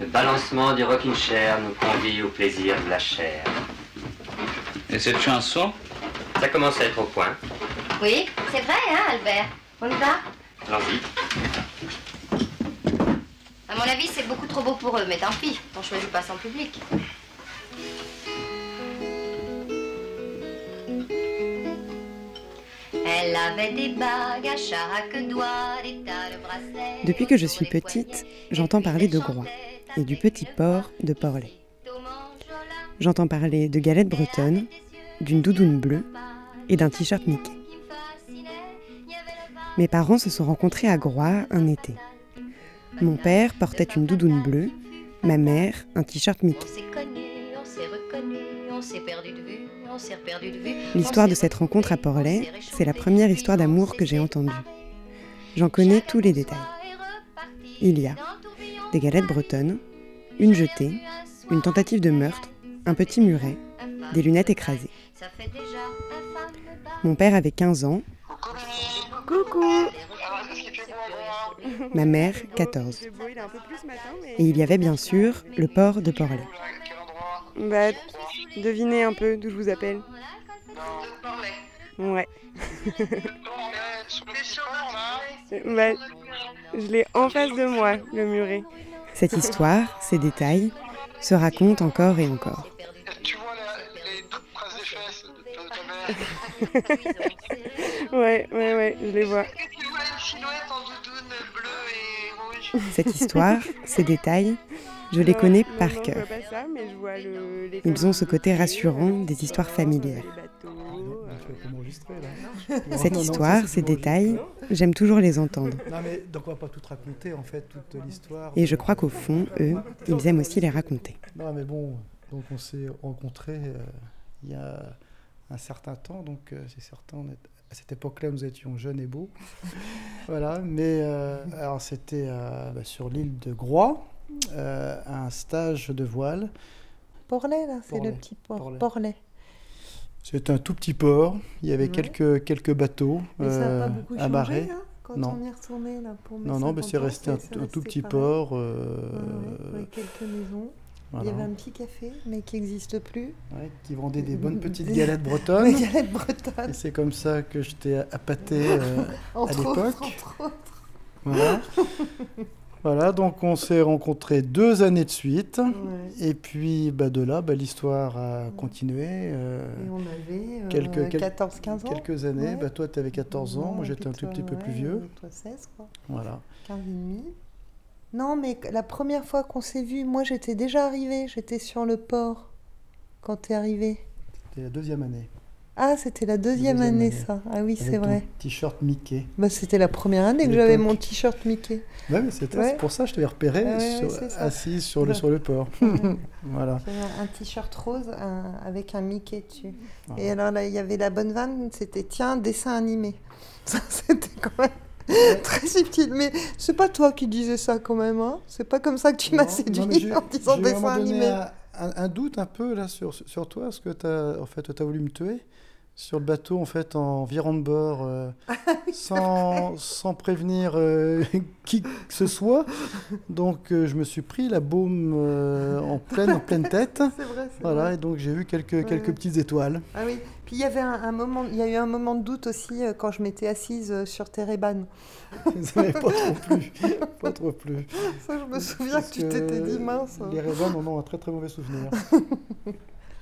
Le balancement du rocking chair nous convie au plaisir de la chair. Et cette chanson? Ça commence à être au point. Oui, c'est vrai, hein, Albert On y va? Allons-y. À mon avis, c'est beaucoup trop beau pour eux, mais tant pis, on choisit pas son public. Elle avait des bagues à chaque doigt, des tas de bracelets. Depuis que je suis petite, j'entends parler de Groix et du petit port de Porlet. J'entends parler de galettes bretonnes, d'une doudoune bleue et d'un t-shirt Mickey. Mes parents se sont rencontrés à Groix un été. Mon père portait une doudoune bleue, ma mère un t-shirt Mickey. L'histoire de cette rencontre à réchauffé, c'est la première histoire d'amour que j'ai entendue. J'en connais tous les détails. Il y a des galettes bretonnes, une jetée, une tentative de meurtre, un petit muret, des lunettes écrasées. Mon père avait 15 ans, Coucou ma mère 14. Et il y avait bien sûr le port de Porlet. Bah, devinez un peu d'où je vous appelle. Ouais. Bah, je l'ai en face de moi, le muret. Cette histoire, ces détails, se racontent encore et encore. Tu vois la- les deux traces des fesses de, de ta mère Ouais, ouais, ouais, je les vois. Est-ce que tu vois une silhouette en doudoune bleue et rouge? Cette histoire, ces détails, je les connais par cœur. Ils ont ce côté rassurant des histoires familières. Cette histoire, ces détails, j'aime toujours les entendre. Et je crois qu'au fond, eux, ils aiment aussi les raconter. Non mais bon, donc on s'est rencontrés euh, il y a un certain temps, donc euh, c'est certain, on est- à cette époque-là nous étions jeunes et beaux. voilà, mais euh, alors c'était euh, bah, sur l'île de Groix, euh, un stage de voile. Porlet, là, c'est le petit port. Porlet. Porlet. C'est un tout petit port, il y avait Ouais. quelques, quelques bateaux Mais ça euh, pas beaucoup changé, amarrés. hein, quand Non. on y est retourné, là, pour mes Non, non, mais 50 c'est resté un, un tout petit pareil. port. Ouais, euh, ouais, avec quelques maisons. voilà, Il y avait un petit café, mais qui n'existe plus. ouais, qui vendait des bonnes petites Des- galettes bretonnes. galettes bretonnes, Et c'est comme ça que je t'ai appâté euh, à l'époque. entre autres. Voilà. voilà, donc on s'est rencontrés deux années de suite. Ouais. Et puis bah, de là, bah, l'histoire a continué. euh, Et on avait euh, Quelques- quel- 14-15 ans. quelques années. Ouais. Bah, toi, tu avais 14 ans, moi j'étais un tout petit peu plus vieux. Toi 16, quoi. Voilà. 15 et demi. Non, mais la première fois qu'on s'est vu, moi j'étais déjà arrivée, j'étais sur le port quand t'es arrivé. C'était la deuxième année. Ah, c'était la deuxième, Deuxième année, année. ça. Ah oui, c'est vrai. T-shirt Mickey. Bah, c'était la première année que j'avais mon t-shirt Mickey. Ouais, mais c'était Ouais. pour ça que je t'avais repéré Ah ouais, sur- assise sur le, sur le port. voilà. Un- un t-shirt rose un- avec un Mickey dessus. Voilà. Et alors là, il y avait la bonne vanne, c'était tiens, dessin animé. Ça, c'était quand même très subtil. Mais c'est pas toi qui disais ça quand même, hein C'est pas comme ça que tu m'as séduit en disant dessin animé. Un, un- un doute un peu là sur, sur toi, parce que as, en fait, tu as voulu me tuer sur le bateau en fait en virant de bord euh, sans, sans prévenir euh, qui que ce soit. Donc euh, je me suis pris la baume en, pleine, en pleine tête. C'est vrai, Voilà, vrai. et donc j'ai vu quelques, Ouais, quelques ouais. petites étoiles. Ah oui. Puis il y avait un, un moment, il y a eu un moment de doute aussi quand je m'étais assise sur m'avait pas trop plu. Pas trop plu. Ça, je me souviens Parce que tu t'étais dit mince. Les raisins en ont un très très mauvais souvenir.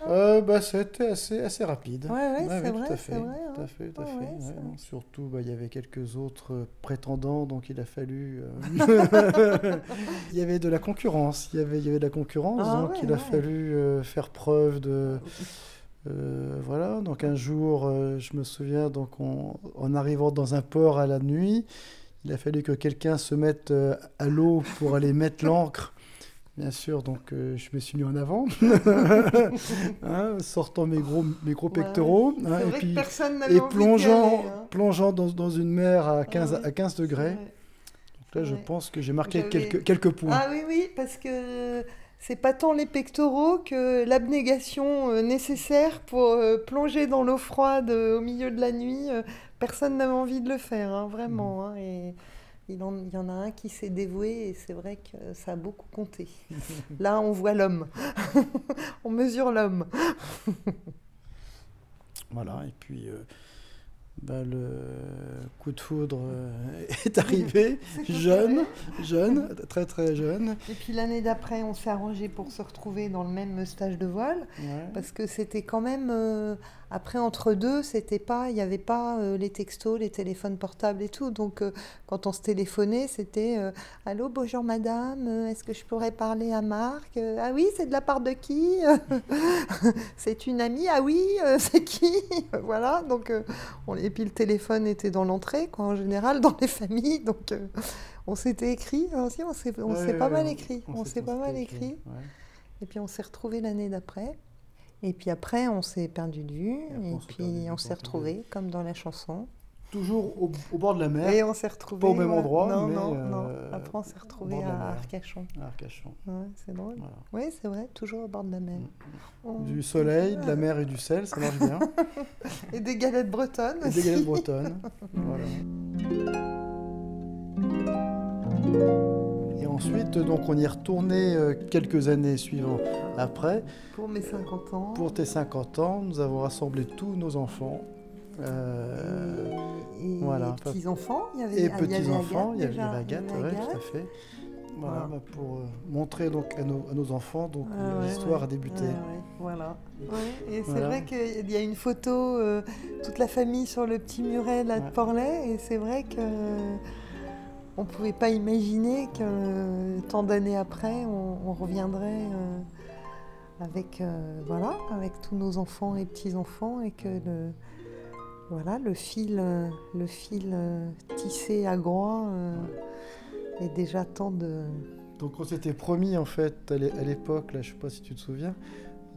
Euh, bah, c'était assez, assez rapide. Ouais, ouais, c'est tout vrai, à c'est fait. vrai, Tout hein. à fait, tout à fait. ouais, surtout, bah, il y avait quelques autres euh, prétendants, donc il a fallu. euh, il y avait de la concurrence. Il y avait, il y avait de la concurrence, Ah donc il a fallu euh, faire preuve de. euh, voilà, donc un jour, je me souviens, donc on- en arrivant dans un port à la nuit, il a fallu que quelqu'un se mette à l'eau pour aller mettre l'ancre. Bien sûr, donc euh, je me suis mis en avant, Hein, sortant mes gros, mes gros Ouais. pectoraux, C'est hein, et puis et plongeant, aller, hein. plongeant dans, dans une mer à 15, ouais. à 15 degrés. Ouais. Donc là, je Ouais. pense que j'ai marqué quelques, quelques points. Ah oui, oui, parce que c'est pas tant les pectoraux que l'abnégation euh, nécessaire pour euh, plonger dans l'eau froide au milieu de la nuit. personne n'avait envie de le faire, hein, vraiment. hein, et Il, en- il y en a un qui s'est dévoué et c'est vrai que ça a beaucoup compté. Là, on voit l'homme. on mesure l'homme. Voilà, et puis euh, bah, le coup de foudre euh, est arrivé, jeune, jeune, très très jeune. Et puis l'année d'après, on s'est arrangé pour se retrouver dans le même stage de voile. Ouais. Parce que c'était quand même. euh, après, entre deux, c'était pas. Il n'y avait pas euh, les textos, les téléphones portables et tout. Donc, euh, quand on se téléphonait, c'était euh, Allô, bonjour madame, est-ce que je pourrais parler à Marc Ah oui, c'est de la part de qui C'est une amie Ah oui, c'est qui? Voilà. Donc, on- et puis le téléphone était dans l'entrée, quoi, en général, dans les familles. Donc, on s'était écrit. hein, si, on s'est Ouais, ouais, pas ouais, mal écrit. on On s'est- pas mal écrit. Et puis on s'est retrouvés l'année d'après. Et puis après, on s'est perdu de vue. Et, puis on s'est retrouvés, comme dans la chanson. Toujours au, au bord de la mer, Et on s'est retrouvés. pas au même endroit, Non, mais, non, euh, non. Après, on s'est retrouvés à. Arcachon. à Arcachon. Ouais, c'est drôle. Voilà. Oui, c'est vrai, toujours au bord de la mer. On- Du soleil, de la mer et du sel, ça marche bien. Et des galettes bretonnes Et des galettes bretonnes. Voilà. Et ensuite, donc, on y est retourné euh, quelques années suivantes après. Pour mes 50 ans. Pour tes 50 ans, nous avons rassemblé tous nos enfants. euh, Et voilà. petits-enfants. Il y avait, et avait petits-enfants, il y avait Agathe, ouais, tout à fait. Voilà, Voilà. bah, pour euh, montrer donc à nos, à nos enfants donc Ah l'histoire ouais. a débuté. Ouais, ouais, voilà. Et c'est Voilà. vrai qu'il y a une photo, euh, toute la famille sur le petit muret là, de. Porlet, et c'est vrai que on pouvait pas imaginer que euh, tant d'années après, on, reviendrait euh, avec euh, voilà, avec tous nos enfants et petits enfants, et que le voilà le fil, le fil tissé à Groix est déjà tant de Donc on s'était promis en fait à l'é- à l'époque, là je sais pas si tu te souviens,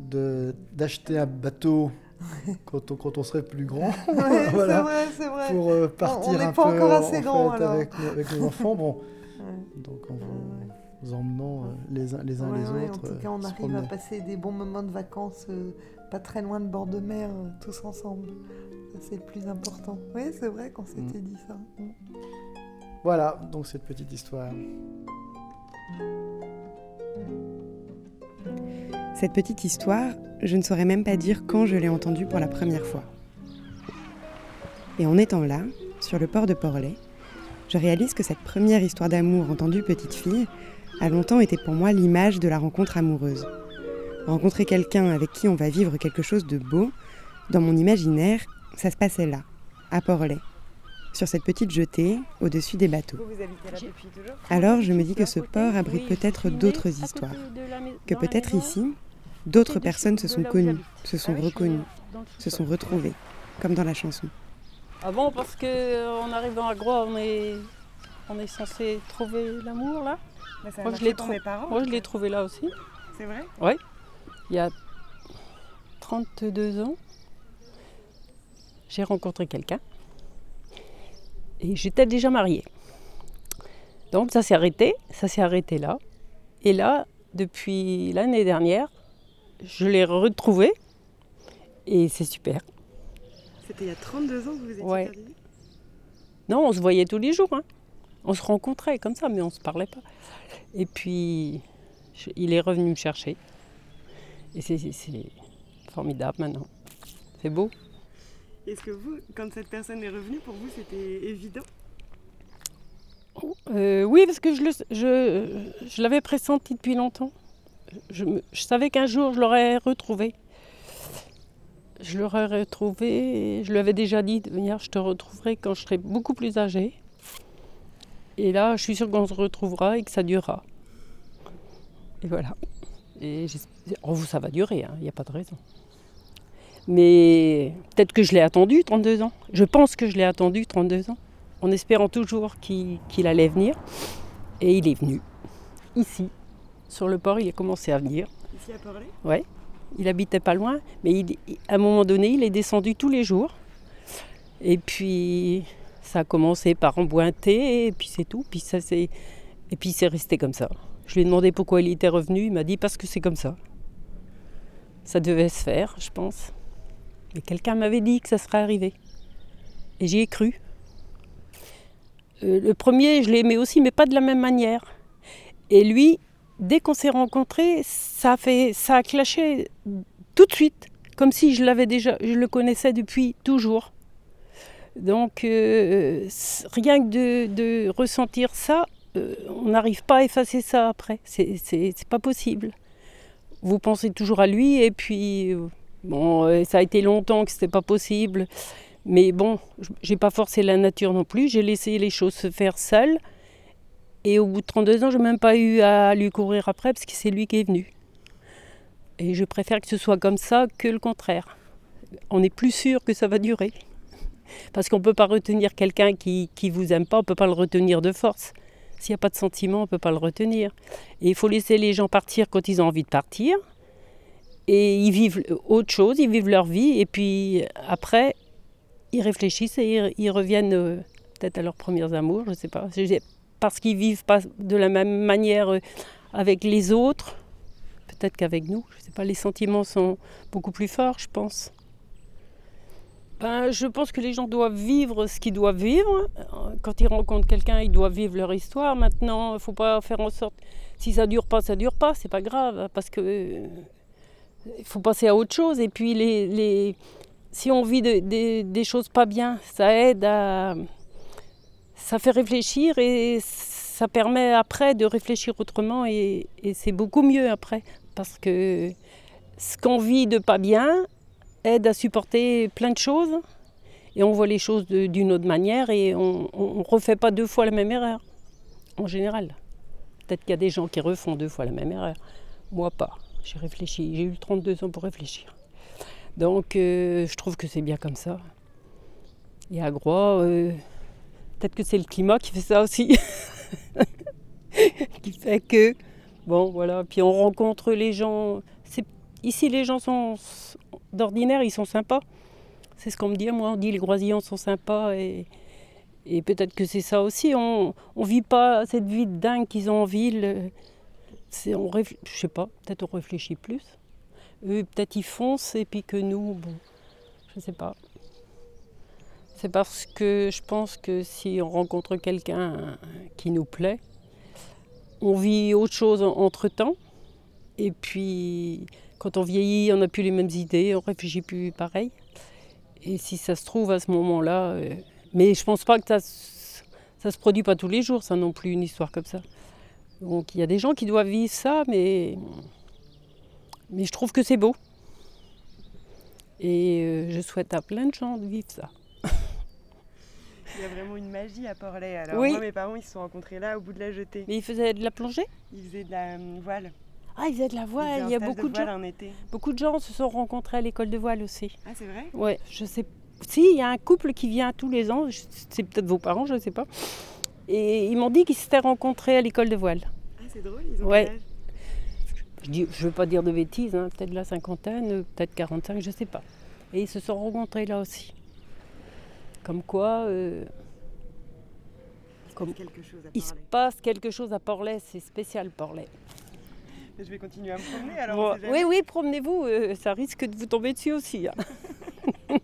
d'acheter un bateau quand on, quand on serait plus grand. Ouais, Voilà. c'est vrai, c'est vrai. Pour euh, partir n'est un pas peu encore en- assez en grand, fait, avec, avec nos enfants. Bon, Ouais. donc en vous emmenant euh, les uns les, uns autres. En tout euh, cas, on arrive à passer des bons moments de vacances pas très loin de bord de mer, tous ensemble. C'est le plus important. Oui, c'est vrai qu'on s'était dit ça. Mm. Voilà, donc cette petite histoire. Cette petite histoire, je ne saurais même pas dire quand je l'ai entendue pour la première fois. Et en étant là, sur le port de Porlet, je réalise que cette première histoire d'amour entendue petite fille a longtemps été pour moi l'image de la rencontre amoureuse. Rencontrer quelqu'un avec qui on va vivre quelque chose de beau, dans mon imaginaire, ça se passait là, à Porlet, sur cette petite jetée, au-dessus des bateaux. Alors je me dis que ce port abrite peut-être d'autres histoires, que peut-être ici, d'autres personnes se sont connues, se sont reconnues, se sont retrouvées, comme dans la chanson. Ah bon, parce que euh, en arrivant à Groix, on est, on est censé trouver l'amour là. Moi, je l'ai trou- Moi, je l'ai trouvé là aussi. C'est vrai? Il y a 32 ans, j'ai rencontré quelqu'un et j'étais déjà mariée. Donc ça s'est arrêté, ça s'est arrêté là. Et là, depuis l'année dernière, je l'ai retrouvé et c'est super. C'était il y a 32 ans que vous étiez Ouais. Non, on se voyait tous les jours. hein. On se rencontrait comme ça, mais on ne se parlait pas. Et puis, je- il est revenu me chercher. Et c'est formidable maintenant. C'est beau. Est-ce que vous, quand cette personne est revenue, pour vous, c'était évident? Euh, oui, parce que je, le- je, je l'avais pressenti depuis longtemps. Je, savais qu'un jour, je l'aurais retrouvé. Je l'aurais retrouvé. Je lui avais déjà dit de venir, je te retrouverai quand je serai beaucoup plus âgée. Et là, je suis sûre qu'on se retrouvera et que ça durera. Et voilà. Et j'espère- oh, ça va durer, hein, il n'y a pas de raison. Mais peut-être que je l'ai attendu 32 ans. Je pense que je l'ai attendu 32 ans en espérant toujours qu'il allait venir. Et il est venu. Ici, sur le port, il a commencé à venir. Ici à Porlet Ouais. Il habitait pas loin, mais il- à un moment donné, il est descendu tous les jours. Et puis, ça a commencé par embointer, et puis c'est tout. Puis ça, c'est... Et puis, c'est resté comme ça. Je lui ai demandé pourquoi il était revenu. Il m'a dit parce que c'est comme ça. Ça devait se faire, je pense. Mais quelqu'un m'avait dit que ça serait arrivé. Et j'y ai cru. Euh, le premier, je l'aimais aussi, mais pas de la même manière. Et lui, dès qu'on s'est rencontrés, ça a, fait, ça a clashé tout de suite, comme si je l'avais déjà, je le connaissais depuis toujours. Donc, euh, rien que de, ressentir ça, euh, on n'arrive pas à effacer ça après. C'est pas possible. Vous pensez toujours à lui, et puis, euh, bon, ça a été longtemps que c'était pas possible. Mais bon, j'ai pas forcé la nature non plus, j'ai laissé les choses se faire seules. Et au bout de 32 ans, je n'ai même pas eu à lui courir après parce que c'est lui qui est venu. Et je préfère que ce soit comme ça que le contraire. On est plus sûr que ça va durer. Parce qu'on ne peut pas retenir quelqu'un qui ne vous aime pas, on ne peut pas le retenir de force. S'il n'y a pas de sentiment, on ne peut pas le retenir. Et il faut laisser les gens partir quand ils ont envie de partir. Et ils vivent autre chose, ils vivent leur vie. Et puis après, ils réfléchissent et ils, reviennent euh, peut-être à leurs premiers amours, je ne sais pas. Parce qu'ils vivent pas de la même manière euh, avec les autres, peut-être qu'avec nous, je ne sais pas, les sentiments sont beaucoup plus forts, je pense. Ben, je pense que les gens doivent vivre ce qu'ils doivent vivre. Euh, Quand ils rencontrent quelqu'un, ils doivent vivre leur histoire. Maintenant, il ne faut pas faire en sorte. Si ça dure pas, ça dure pas, c'est pas grave, hein, parce que euh, il faut passer à autre chose. Et puis les, si on vit de- des- des choses pas bien, ça aide à, ça fait réfléchir et ça permet après de réfléchir autrement et, c'est beaucoup mieux après parce que ce qu'on vit de pas bien aide à supporter plein de choses et on voit les choses d'une autre manière et on ne refait pas deux fois la même erreur en général. Peut-être qu'il y a des gens qui refont deux fois la même erreur. Moi pas. J'ai réfléchi. J'ai eu 32 ans pour réfléchir. Donc euh, je trouve que c'est bien comme ça. Et à Groix, peut-être que c'est le climat qui fait ça aussi. qui fait que, bon voilà, puis on rencontre les gens. Ici les gens sont, d'ordinaire, ils sont sympas. C'est ce qu'on me dit, moi, on dit les Groisillons sont sympas et, peut-être que c'est ça aussi. On ne vit pas cette vie de dingue qu'ils ont en ville. On sais pas, peut-être on réfléchit plus. Eux, peut-être ils foncent et puis que nous, bon, je sais pas. C'est parce que je pense que si on rencontre quelqu'un qui nous plaît, on vit autre chose entre-temps. Et puis, quand on vieillit, on n'a plus les mêmes idées, on réfléchit plus pareil. Et si ça se trouve à ce moment-là, euh, mais je pense pas que ça, se produit pas tous les jours, ça non plus une histoire comme ça. Donc il y a des gens qui doivent vivre ça, mais, mais je trouve que c'est beau. Et euh, je souhaite à plein de gens de vivre ça. Il y a vraiment une magie à Porlet. Alors Oui. moi, mes parents, ils se sont rencontrés là, au bout de la jetée. Mais ils faisaient de la plongée? Ils faisaient de la euh, voile. Ah, ils faisaient de la voile. Il y a beaucoup de, gens. en été. Beaucoup de gens se sont rencontrés à l'école de voile aussi. Ah, c'est vrai? Ouais, je sais. Si, il y a un couple qui vient tous les ans. C'est peut-être vos parents, je ne sais pas. Et ils m'ont dit qu'ils s'étaient rencontrés à l'école de voile. Ah, c'est drôle, ils ont Ouais. Je ne veux pas dire de bêtises, hein, peut-être la cinquantaine, peut-être 45, je ne sais pas. Et ils se sont rencontrés là aussi. Comme quoi, euh, comme il se passe quelque chose à Porlet, c'est spécial Porlet. Mais Je vais continuer à me promener alors. Bon, oui, oui, promenez-vous, euh, ça risque de vous tomber dessus aussi. hein.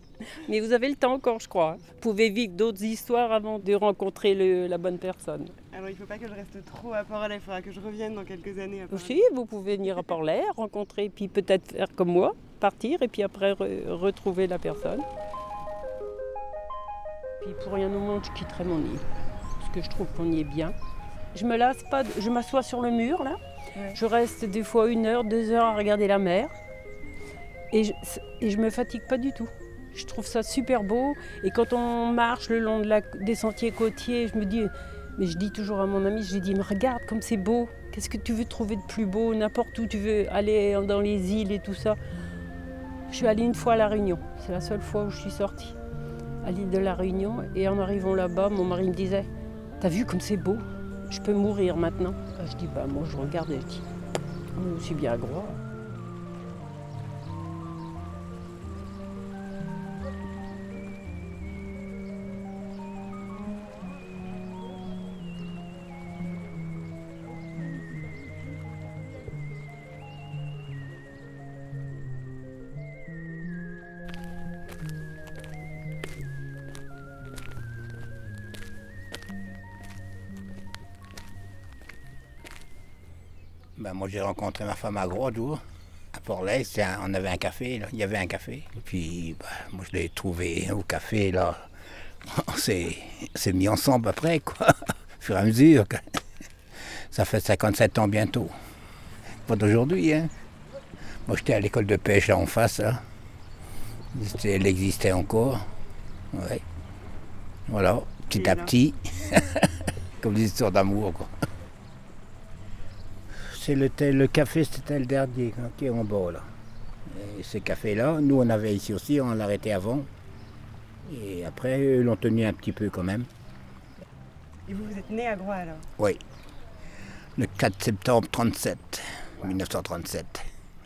Mais vous avez le temps encore, je crois. Vous pouvez vivre d'autres histoires avant de rencontrer le- la bonne personne. Alors il faut pas que je reste trop à Porlet, il faudra que je revienne dans quelques années à. Aussi, vous pouvez venir à Porlet, rencontrer, puis peut-être faire comme moi, partir, et puis après re- retrouver la personne. Puis pour rien au monde, je quitterai mon île, parce que je trouve qu'on y est bien. Je me lasse pas, de- je m'assois sur le mur là, Ouais. je reste des fois une heure, deux heures à regarder la mer, et je, et je me fatigue pas du tout. Je trouve ça super beau, et quand on marche le long de la- des sentiers côtiers, je me dis, mais je dis toujours à mon ami, je lui dis, mais regarde comme c'est beau. Qu'est-ce que tu veux trouver de plus beau? N'importe où tu veux aller dans les îles et tout ça. Je suis allée une fois à La Réunion. C'est la seule fois où je suis sortie. À l'île de La Réunion. Et en arrivant là-bas, mon mari me disait, t'as vu comme c'est beau? Je peux mourir maintenant. Je dis, bah moi je regarde et je dis, moi aussi bien à. Moi, j'ai rencontré ma femme à Gros-Dour, à un- On avait un café, là. il y avait un café. Et puis, ben, moi, je l'ai trouvé au café, là. On s'est mis ensemble après, quoi, au fur et à mesure. Ça fait 57 ans bientôt. Pas d'aujourd'hui, hein. Moi, j'étais à l'école de pêche, là, en face, là. Elle existait encore. Ouais. Voilà, petit Et à petit. Comme des histoires d'amour, quoi. C'est le, café, c'était le dernier hein, qui est en bas, là. Et ce café-là, nous, on avait ici aussi, on l'a arrêté avant. Et après, eux l'ont tenu un petit peu quand même. Et vous, vous êtes né à Groix alors? Oui. Le 4 septembre 37, 1937.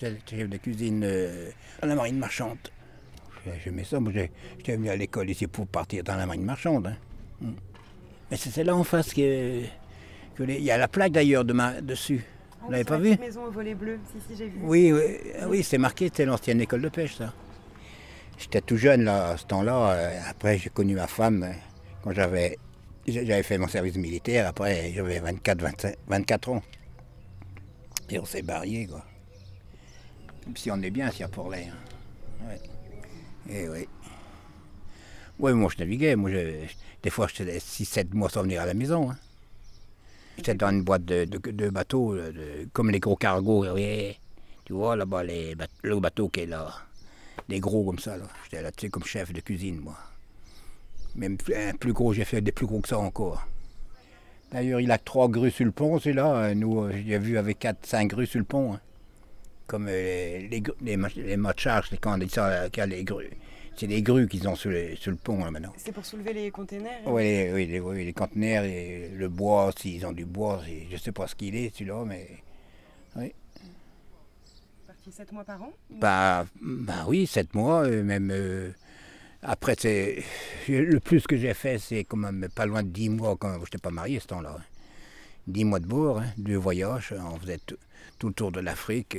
J'étais chef de cuisine euh, à la marine marchande. J'ai- J'aimais ça. Moi, j'étais venu à l'école ici pour partir dans la marine marchande. hein. Mm. Mais c'est c'est là en face que, que les- il y a la plaque d'ailleurs de ma- dessus. Ah, Vous l'avez pas vu petite maison au volet bleu. Si, si, j'ai vu. Oui, oui, ah oui marqué, c'était l'ancienne école de pêche, ça. J'étais tout jeune là, à ce temps-là. euh, Après, j'ai connu ma femme euh, quand j'avais j'avais fait mon service militaire. Après, j'avais 24, 25 24 ans. Et on s'est barriés, quoi. Même si on est bien, si à hein. Ouais. Et oui. Oui, moi, je naviguais. Moi, je- des fois, j'étais 6-7 mois sans venir à la maison. hein. J'étais dans une boîte de, de- bateaux, là, de- comme les gros cargos. Tu vois, là-bas, les le bateau qui est là. Des gros comme ça. là. J'étais là-dessus comme chef de cuisine, moi. Même un plus gros, j'ai fait des plus gros que ça encore. D'ailleurs, il a trois grues sur le pont, celui-là. Euh, Nous, euh, j'ai vu avec 4-5 grues sur le pont. hein. Comme euh, les, gru- les, mach- les mâts de charge, les- quand euh, les grues. C'est des grues qu'ils ont sur, les- sur le pont, là, maintenant. C'est pour soulever les containers hein Oui, les, oui, les, oui, les conteneurs et le bois, s'ils ont du bois, je ne sais pas ce qu'il est celui-là, mais. Oui. Parti 7 mois par an Bah, bah oui, sept mois, euh, même. euh, après, c'est. Le plus que j'ai fait, c'est quand même pas loin de dix mois quand je n'étais pas marié ce temps-là. hein. Dix mois de bord, hein, deux voyages, on faisait tout, tout le tour de l'Afrique,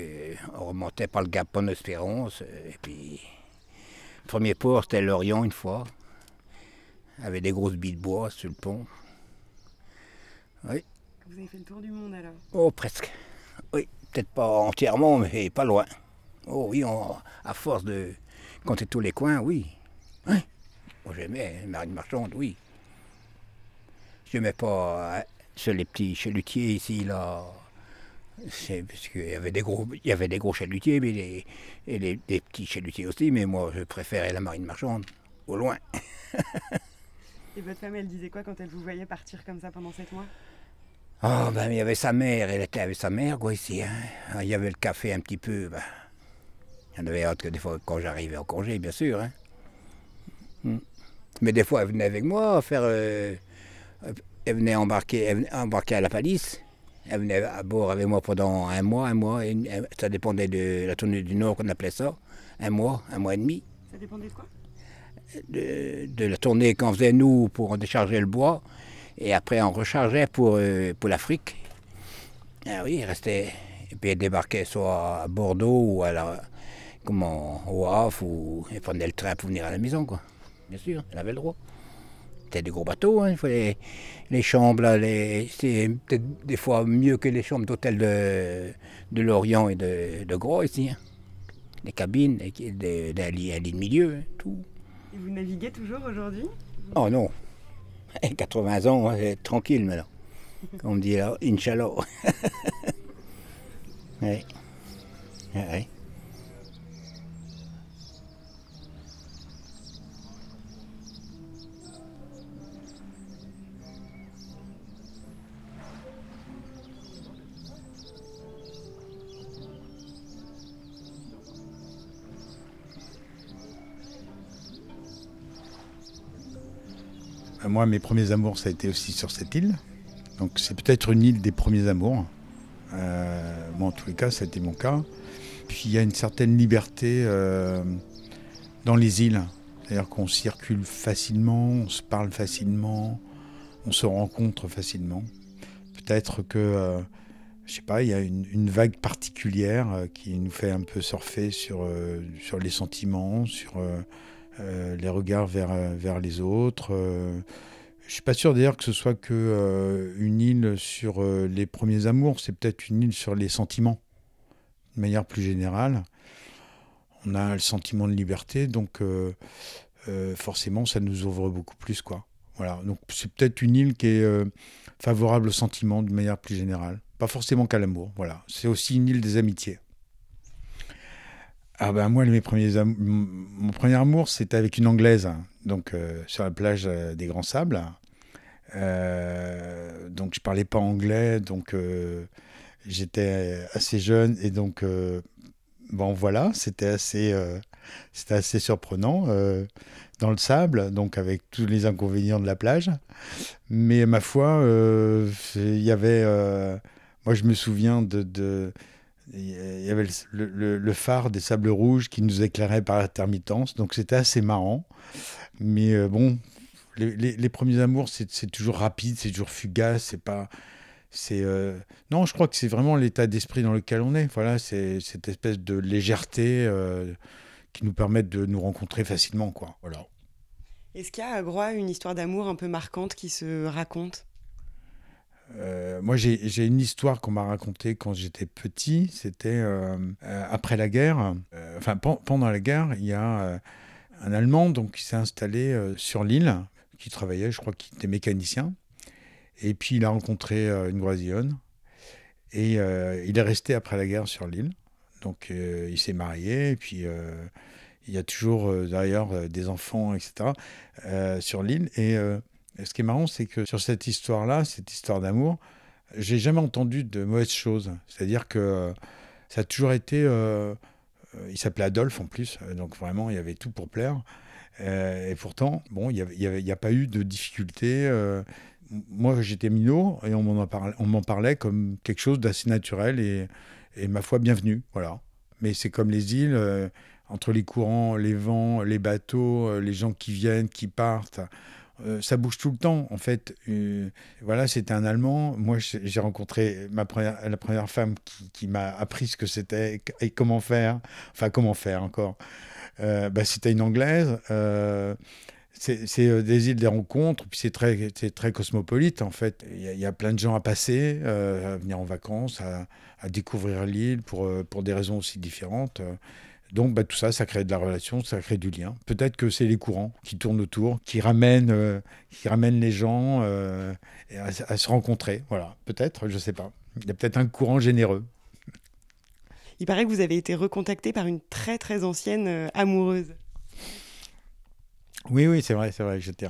on remontait par le Gap Bonne-Espérance, euh, et puis. Le premier port, c'était l'Orient une fois, avec des grosses billes de bois sur le pont. Oui. Vous avez fait le tour du monde alors? Oh, presque. Oui, peut-être pas entièrement, mais pas loin. Oh oui, on- à force de compter tous les coins, oui. Hein Moi j'aimais marine marchande, oui. J'aimais pas euh, chez les petits chalutiers ici, là. C'est parce qu'il y avait des gros, il y avait des gros chalutiers, mais les, et les, des petits chalutiers aussi, mais moi je préférais la marine marchande, au loin. Et votre femme, elle disait quoi quand elle vous voyait partir comme ça pendant 7 mois? Ah, ben, il y avait sa mère, elle était avec sa mère, quoi, ici. hein. Ah, Il y avait le café un petit peu, ben. Il y en avait hâte que des fois, quand j'arrivais en congé, bien sûr. hein. Hmm. Mais des fois, elle venait avec moi faire. euh, elle venait embarquer, elle venait embarquer à la palisse. Elle venait à bord avec moi pendant un mois, un mois. et ça dépendait de la tournée du Nord qu'on appelait ça. Un mois, un mois et demi. Ça dépendait de quoi? De, de la tournée qu'on faisait nous pour décharger le bois. Et après, on rechargeait pour, euh, pour l'Afrique. Ah oui, il restait. Et puis, elle débarquait soit à Bordeaux ou à la, comment, au Havre, ou elle prenait le train pour venir à la maison, quoi. Bien sûr, elle avait le droit. C'était des gros bateaux, hein. il fallait les chambres, là, les, peut-être des fois mieux que les chambres d'hôtel de, de Lorient et de, de Gros ici. hein. Les cabines, des- des lits- un lit de milieu, hein, tout. Et vous naviguez toujours aujourd'hui? Oh non, 80 ans, hein, tranquille maintenant. Comme on dit là, Inch'Allah. Moi, mes premiers amours, ça a été aussi sur cette île. Donc, c'est peut-être une île des premiers amours. Euh, moi, en tous les cas, ça a été mon cas. Puis, il y a une certaine liberté euh, dans les îles. C'est-à-dire qu'on circule facilement, on se parle facilement, on se rencontre facilement. Peut-être que, euh, je sais pas, il y a une, vague particulière euh, qui nous fait un peu surfer sur, les sentiments, sur les regards vers, euh, vers les autres. euh, Je suis pas sûr d'ailleurs que ce soit que euh, une île sur euh, les premiers amours, c'est peut-être une île sur les sentiments, de manière plus générale. On a le sentiment de liberté, donc euh, forcément ça nous ouvre beaucoup plus, quoi. Voilà, donc c'est peut-être une île qui est favorable aux sentiments de manière plus générale, pas forcément qu'à l'amour. Voilà, c'est aussi une île des amitiés. Ah ben moi, mes premiers mon premier amour, c'était avec une Anglaise, donc sur la plage des Grands Sables. Euh, donc je parlais pas anglais, donc euh, j'étais assez jeune et donc euh, bon voilà, c'était assez c'était assez surprenant dans le sable, donc avec tous les inconvénients de la plage. Mais ma foi, il y avait moi je me souviens de, il y avait le, phare des sables rouges qui nous éclairait par intermittence, donc c'était assez marrant. Mais bon, les, premiers amours, c'est toujours rapide, c'est toujours fugace, c'est pas. C'est euh, non, je crois que c'est vraiment l'état d'esprit dans lequel on est. Voilà, c'est cette espèce de légèreté euh, qui nous permet de nous rencontrer facilement, quoi. Voilà. Est-ce qu'il y a à Groix une histoire d'amour un peu marquante qui se raconte? Euh, moi, j'ai une histoire qu'on m'a racontée quand j'étais petit. C'était après la guerre, enfin pendant la guerre, il y a un Allemand donc qui s'est installé sur l'île qui travaillait, je crois qu'il était mécanicien. Et puis il a rencontré euh, une Groisillonne. Et euh, il est resté après la guerre sur l'île. Donc euh, il s'est marié. Et puis il y a toujours d'ailleurs des enfants, etc. sur l'île. Et ce qui est marrant, c'est que sur cette histoire-là, cette histoire d'amour, j'ai jamais entendu de mauvaises choses. C'est-à-dire que ça a toujours été. il s'appelait Adolphe en plus, donc vraiment il y avait tout pour plaire. Euh, et pourtant, bon, il n'y a, pas eu de difficulté. Euh, moi, j'étais minot et on m'en parlait, comme quelque chose d'assez naturel et, et, ma foi, bienvenue. Voilà. Mais c'est comme les îles, euh, entre les courants, les vents, les bateaux, les gens qui viennent, qui partent. Ça bouge tout le temps, en fait. voilà, c'était un Allemand. Moi, j'ai rencontré ma première, la première femme qui, m'a appris ce que c'était et comment faire. Enfin, comment faire encore. Euh, bah, c'était une anglaise. Euh, c'est euh, des îles des rencontres, puis c'est très, très cosmopolite en fait. Il y, a, plein de gens à passer, à venir en vacances, à, découvrir l'île pour, pour des raisons aussi différentes. Donc bah, tout ça, ça crée de la relation, ça crée du lien. Peut-être que c'est les courants qui tournent autour, qui ramènent, qui ramènent les gens à, à, se rencontrer. Voilà, peut-être, je ne sais pas. Il y a peut-être un courant généreux. Il paraît que vous avez été recontacté par une très très ancienne euh, amoureuse. Oui, oui, c'est vrai, c'est vrai. J'étais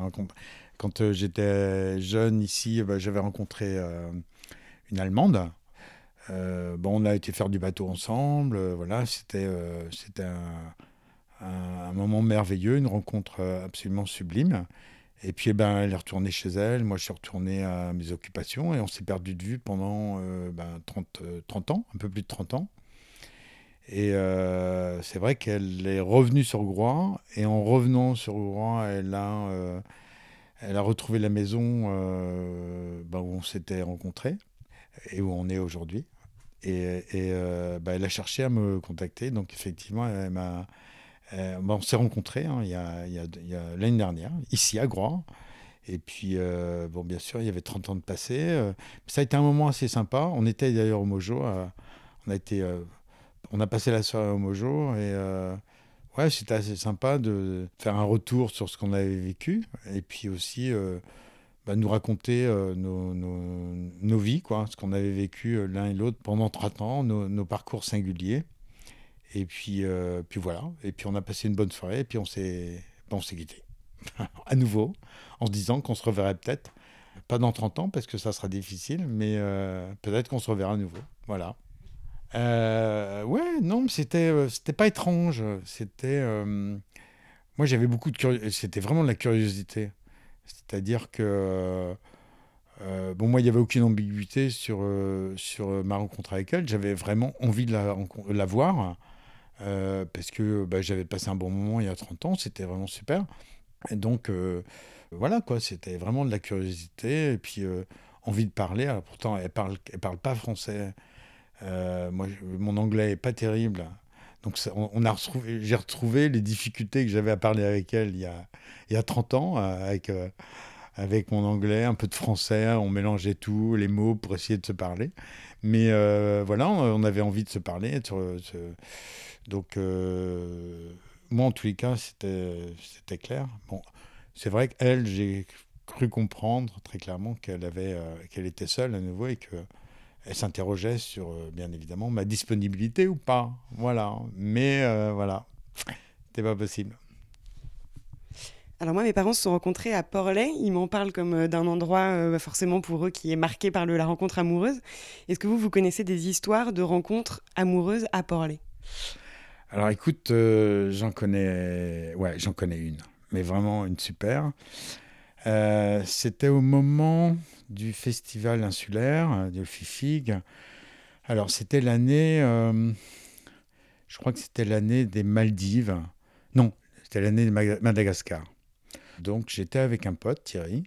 quand euh, j'étais jeune ici, bah, j'avais rencontré euh, une Allemande. Bon, on a été faire du bateau ensemble. voilà, c'était c'était un, moment merveilleux, une rencontre absolument sublime. Et puis, eh ben, elle est retournée chez elle. Moi, je suis retourné à mes occupations et on s'est perdu de vue pendant ben, 30, 30 ans, un peu plus de 30 ans. Et euh, c'est vrai qu'elle est revenue sur Groix, et en revenant sur Groix, elle a, euh, elle a retrouvé la maison euh, bah, où on s'était rencontrés, et où on est aujourd'hui. Et, et bah, elle a cherché à me contacter, donc effectivement, elle m'a, bah, on s'est rencontrés hein, il y a, il y a, l'année dernière, ici à Groix. Et puis, bon, bien sûr, il y avait 30 ans de passé. ça a été un moment assez sympa. On était d'ailleurs au Mojo. on a été on a passé la soirée au Mojo et euh, ouais, c'était assez sympa de faire un retour sur ce qu'on avait vécu et puis aussi euh, bah, nous raconter euh, nos, vies, quoi, ce qu'on avait vécu l'un et l'autre pendant 30 ans, nos, parcours singuliers. Et puis, puis voilà, et puis on a passé une bonne soirée et puis on s'est, on s'est quitté à nouveau en se disant qu'on se reverrait peut-être, pas dans 30 ans parce que ça sera difficile, mais peut-être qu'on se reverra à nouveau. Voilà. Euh, ouais, non, c'était euh, c'était pas étrange. C'était euh, moi j'avais beaucoup de curiosité. C'était vraiment de la curiosité. C'est-à-dire que bon moi il y avait aucune ambiguïté sur sur ma rencontre avec elle. J'avais vraiment envie de la, voir parce que bah, j'avais passé un bon moment il y a 30 ans. C'était vraiment super. Et donc voilà quoi, c'était vraiment de la curiosité et puis envie de parler. Pourtant elle parle elle parle pas français. Euh, mon anglais est pas terrible. Donc, on, a retrouvé, j'ai retrouvé les difficultés que j'avais à parler avec elle il y a, il y a 30 ans, euh, avec, euh, avec mon anglais, un peu de français, on mélangeait tout, les mots pour essayer de se parler. Mais euh, voilà, on avait envie de se parler. Donc, moi, en tous les cas, c'était clair. Bon, c'est vrai qu'elle, j'ai cru comprendre très clairement qu'elle avait, qu'elle était seule à nouveau et que elle s'interrogeait sur, euh, bien évidemment, ma disponibilité ou pas. Voilà. Mais euh, voilà, c'était pas possible. Alors moi, mes parents se sont rencontrés à Portlet. Ils m'en parlent comme euh, d'un endroit, euh, forcément pour eux, qui est marqué par le- la rencontre amoureuse. Est-ce que vous, vous connaissez des histoires de rencontres amoureuses à Portlet Alors écoute, euh, j'en connais, ouais, j'en connais une, mais vraiment une super. Euh, C'était au moment du festival insulaire euh, de Fifig. Alors c'était l'année, euh, je crois que c'était l'année des Maldives. Non, c'était l'année de Madagascar. Donc j'étais avec un pote, Thierry.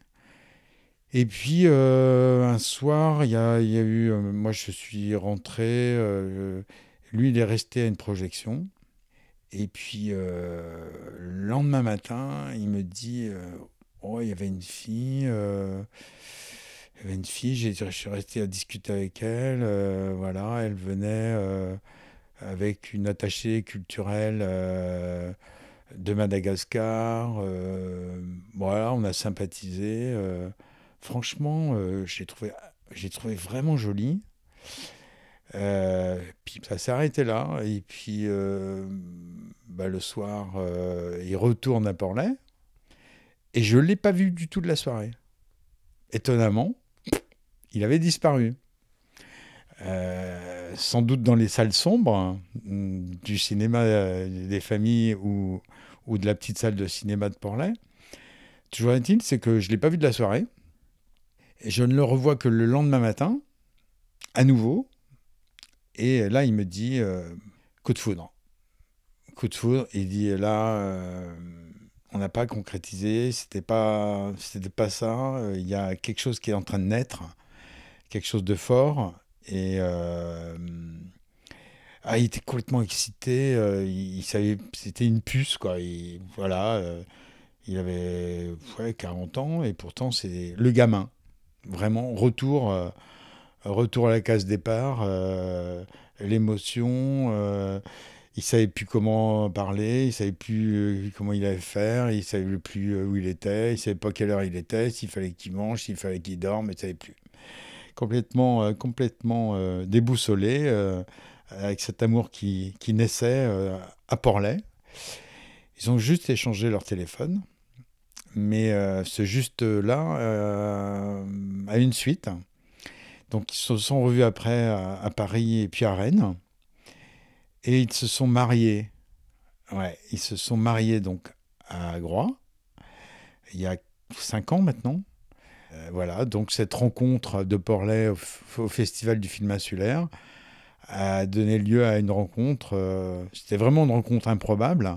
Et puis un soir, il y y a eu, moi je suis rentré, lui il est resté à une projection. Et puis le lendemain matin, il me dit, oh il y avait une fille, euh, il y avait une fille, j'ai- je suis resté à discuter avec elle, euh, voilà, elle venait euh, avec une attachée culturelle de Madagascar. voilà, on a sympathisé. franchement, j'ai trouvé, j'ai trouvé vraiment joli. Puis ça s'est arrêté là. Et puis bah, le soir, il retourne à Portlet. Et je ne l'ai pas vu du tout de la soirée. Étonnamment, il avait disparu. Euh, sans doute dans les salles sombres hein, du cinéma euh, des familles ou, de la petite salle de cinéma de Portlet. Toujours est-il, c'est que je ne l'ai pas vu de la soirée. Je ne le revois que le lendemain matin, à nouveau. Et là, il me dit euh, coup de foudre. Coup de foudre. Il dit là, on n'a pas concrétisé, c'était pas, c'était pas ça. euh, Il y a quelque chose qui est en train de naître, quelque chose de fort. Et euh, ah, il était complètement excité. euh, il, savait, c'était une puce quoi. Il, voilà, euh, il avait ouais, 40 ans et pourtant c'est le gamin. Vraiment retour, retour à la case départ, l'émotion. Il savait plus comment parler, il savait plus euh, comment il allait faire, il savait plus euh, où il était, il savait pas quelle heure il était, s'il fallait qu'il mange, s'il fallait qu'il dorme, il savait plus. Complètement, euh, complètement euh, déboussolé, avec cet amour qui, qui naissait à Portlet. Ils ont juste échangé leur téléphone, mais ce juste-là a une suite. Donc ils se sont revus après à Paris et puis à Rennes. Et ils se sont mariés. Ouais, ils se sont mariés donc à Groix, il y a cinq ans maintenant. Euh, voilà, donc cette rencontre de Portlet au, Festival du film insulaire a donné lieu à une rencontre. euh, C'était vraiment une rencontre improbable.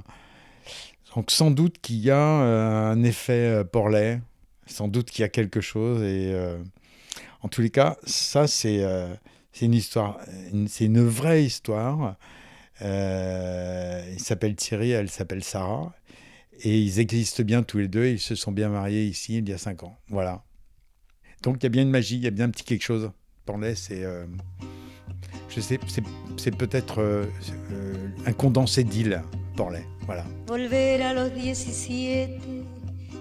Donc sans doute qu'il y a euh, un effet Portlet, sans doute qu'il y a quelque chose. Et en tous les cas, ça c'est une histoire, c'est une vraie histoire. Euh, il s'appelle Thierry, elle s'appelle Sarah. Et ils existent bien tous les deux. Ils se sont bien mariés ici il y a cinq ans. Voilà. Donc il y a bien une magie, il y a bien un petit quelque chose. Portlet, c'est. euh, je sais, c'est, peut-être euh, un condensé d'île, Portlet. Voilà. Volver a los 17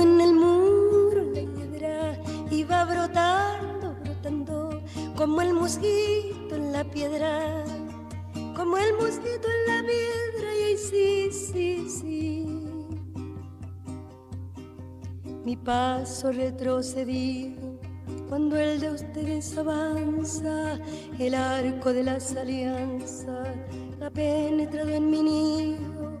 en el muro la hiedra, va brotando, brotando, como el mosquito en la piedra, como el mosquito en la piedra, y ahí sí, sí, sí. Mi paso retrocedido cuando el de ustedes avanza, el arco de las alianzas ha penetrado en mi nido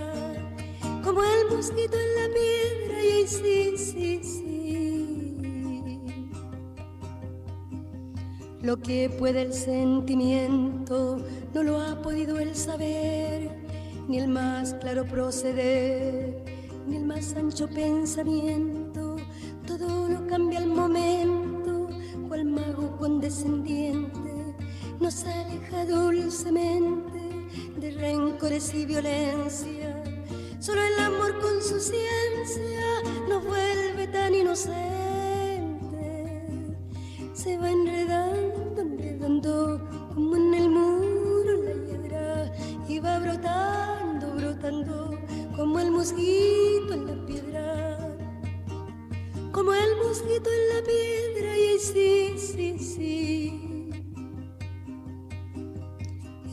como el mosquito en la piedra y sí, sí, sí. Lo que puede el sentimiento no lo ha podido el saber, ni el más claro proceder, ni el más ancho pensamiento. Todo lo cambia al momento, cual mago condescendiente nos aleja dulcemente de rencores y violencia. Solo el amor con su ciencia nos vuelve tan inocentes se va enredando, enredando como en el muro la hiedra y va brotando, brotando como el mosquito en la piedra, como el mosquito en la piedra y sí, sí, sí.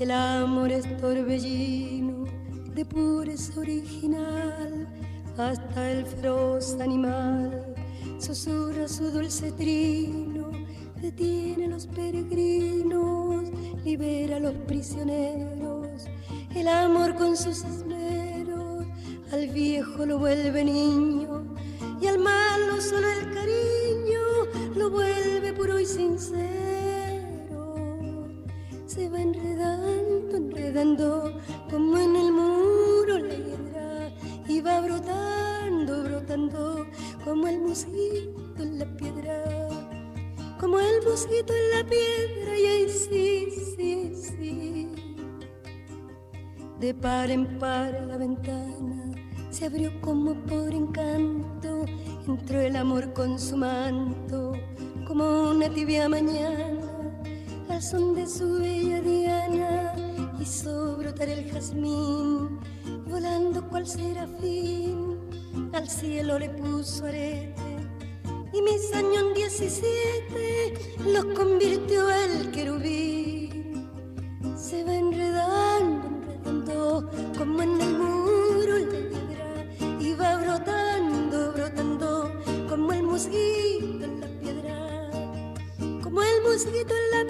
El amor es torbellino pureza original hasta el feroz animal susurra su dulce trino detiene a los peregrinos, libera a los prisioneros, el amor con sus esmeros, al viejo lo vuelve niño y al malo solo el cariño lo vuelve puro y sincero. Se va enredando, enredando en la piedra como el mosquito en la piedra y ahí sí, sí, sí. De par en par la ventana se abrió como por encanto, entró el amor con su manto, como una tibia mañana, al son de su bella diana, hizo brotar el jazmín, volando cual serafín, al cielo le puso arete y mis años 17 los convirtió el querubín. Se va enredando, enredando como en el muro la piedra y va brotando, brotando como el mosquito en la piedra, como el mosquito en la piedra